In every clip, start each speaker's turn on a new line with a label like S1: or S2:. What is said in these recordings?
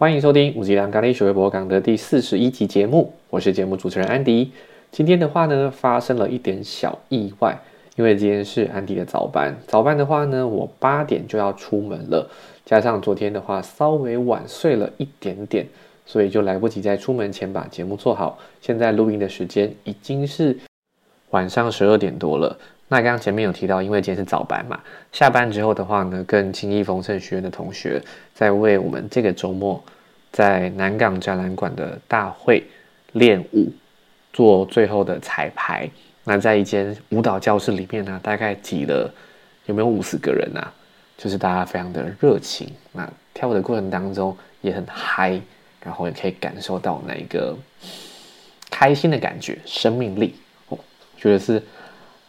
S1: 欢迎收听五级良咖喱学微博港的第四十一集节目，我是节目主持人安迪。今天的话呢，发生了一点小意外，因为今天是安迪的早班。早班的话呢，我八点就要出门了，加上昨天的话稍微晚睡了一点点，所以就来不及在出门前把节目做好。现在录音的时间已经是晚上十二点多了。那刚刚前面有提到，因为今天是早班嘛，下班之后的话呢，跟轻易丰盛学院的同学在为我们这个周末在南港展览馆的大会练舞做最后的彩排。那在一间舞蹈教室里面呢，大概挤了有没有五十个人啊？就是大家非常的热情，那跳舞的过程当中也很嗨，然后也可以感受到那个开心的感觉、生命力哦，觉得是。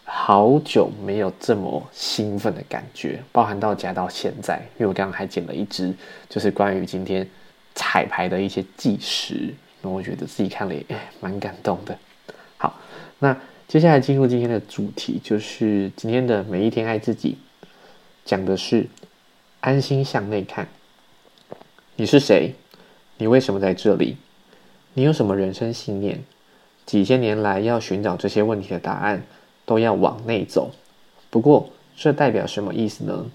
S1: 好久没有这么兴奋的感觉，包含到家到现在，因为我刚刚还剪了一支，就是关于今天彩排的一些计时，那我觉得自己看了也蛮感动的。好，那接下来进入今天的主题，就是今天的每一天爱自己，讲的是安心向内看。你是谁？你为什么在这里？你有什么人生信念？几千年来要寻找这些问题的答案。都要往内走，不过这代表什么意思呢？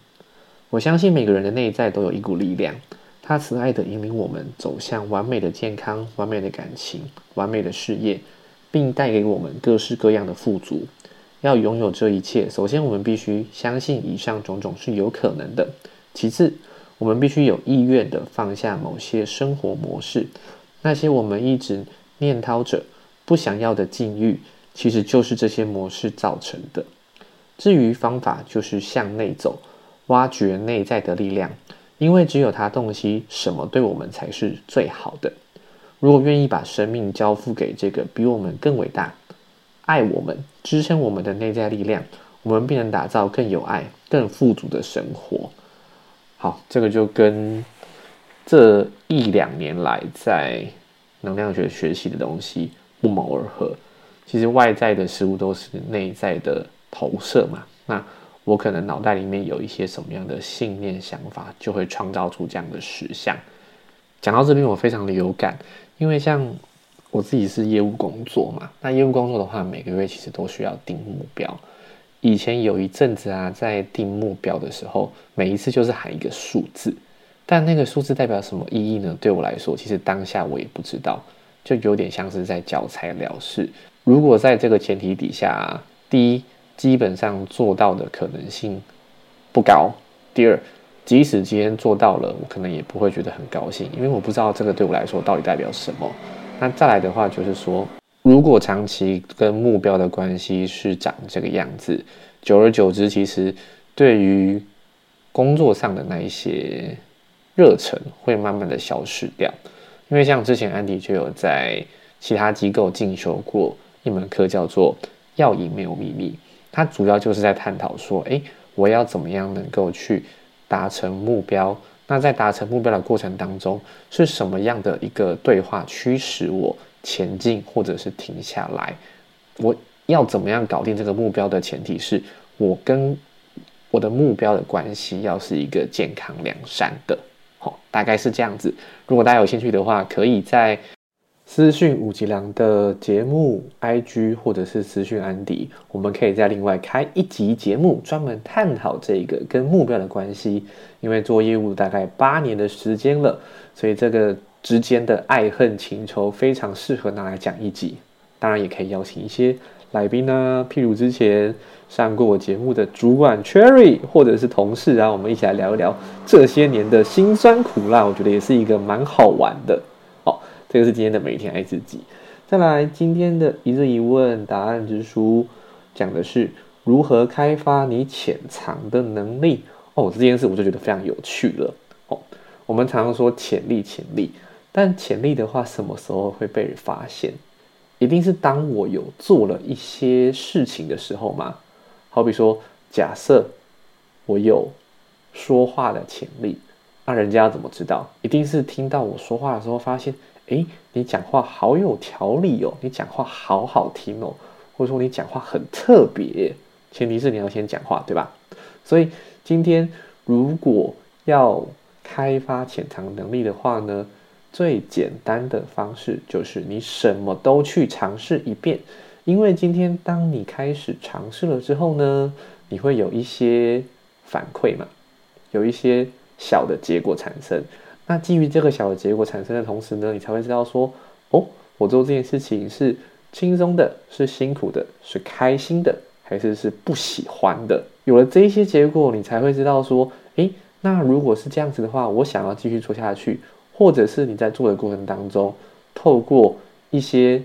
S1: 我相信每个人的内在都有一股力量，它慈爱的引领我们走向完美的健康、完美的感情、完美的事业，并带给我们各式各样的富足。要拥有这一切，首先我们必须相信以上种种是有可能的。其次，我们必须有意愿的放下某些生活模式，那些我们一直念叨着不想要的境遇。其实就是这些模式造成的。至于方法，就是向内走，挖掘内在的力量，因为只有它洞悉什么对我们才是最好的。如果愿意把生命交付给这个比我们更伟大、爱我们、支撑我们的内在力量，我们便能打造更有爱、更富足的生活。好，这个就跟这一两年来在能量学学习的东西不谋而合。其实外在的事物都是内在的投射嘛。那我可能脑袋里面有一些什么样的信念想法，就会创造出这样的实像。讲到这边，我非常的有感，因为像我自己是业务工作嘛。那业务工作的话，每个月其实都需要定目标。以前有一阵子啊，在定目标的时候，每一次就是喊一个数字，但那个数字代表什么意义呢？对我来说，其实当下我也不知道，就有点像是在交差了事。如果在这个前提底下，第一，基本上做到的可能性不高；第二，即使今天做到了，我可能也不会觉得很高兴，因为我不知道这个对我来说到底代表什么。那再来的话，就是说，如果长期跟目标的关系是长这个样子，久而久之，其实对于工作上的那一些热忱会慢慢的消失掉。因为像之前安迪就有在其他机构进修过。一门课叫做《要赢没有秘密》，它主要就是在探讨说，哎，我要怎么样能够去达成目标？那在达成目标的过程当中，是什么样的一个对话驱使我前进，或者是停下来？我要怎么样搞定这个目标的前提是我跟我的目标的关系要是一个健康良善的，好，大概是这样子。如果大家有兴趣的话，可以在。私讯五吉良的节目 IG 或者是私讯安迪，我们可以再另外开一集节目，专门探讨这个跟目标的关系。因为做业务大概八年的时间了，所以这个之间的爱恨情仇非常适合拿来讲一集。当然也可以邀请一些来宾呢，譬如之前上过我节目的主管 Cherry，或者是同事啊，我们一起来聊一聊这些年的辛酸苦辣，我觉得也是一个蛮好玩的。这个是今天的每天爱自己。再来，今天的一日一问答案之书，讲的是如何开发你潜藏的能力。哦，这件事我就觉得非常有趣了。哦，我们常常说潜力，潜力，但潜力的话，什么时候会被人发现？一定是当我有做了一些事情的时候吗？好比说，假设我有说话的潜力，那人家怎么知道？一定是听到我说话的时候发现。哎，你讲话好有条理哦，你讲话好好听哦，或者说你讲话很特别，前提是你要先讲话，对吧？所以今天如果要开发潜藏能力的话呢，最简单的方式就是你什么都去尝试一遍，因为今天当你开始尝试了之后呢，你会有一些反馈嘛，有一些小的结果产生。那基于这个小的结果产生的同时呢，你才会知道说，哦，我做这件事情是轻松的，是辛苦的，是开心的，还是是不喜欢的。有了这些结果，你才会知道说，诶，那如果是这样子的话，我想要继续做下去。或者是你在做的过程当中，透过一些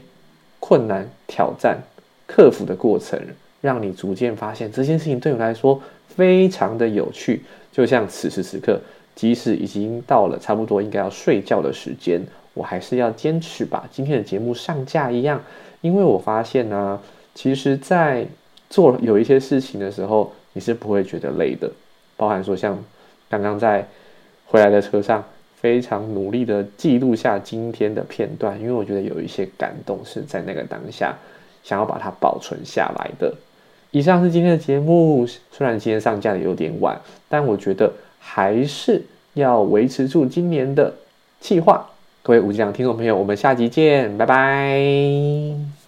S1: 困难、挑战、克服的过程，让你逐渐发现这件事情对我来说非常的有趣。就像此时此刻，即使已经到了差不多应该要睡觉的时间，我还是要坚持把今天的节目上架一样。因为我发现呢，其实，在做有一些事情的时候，你是不会觉得累的。包含说像刚刚在回来的车上。非常努力的记录下今天的片段，因为我觉得有一些感动是在那个当下，想要把它保存下来的。以上是今天的节目，虽然今天上架的有点晚，但我觉得还是要维持住今年的计划。各位五吉良听众朋友，我们下集见，拜拜。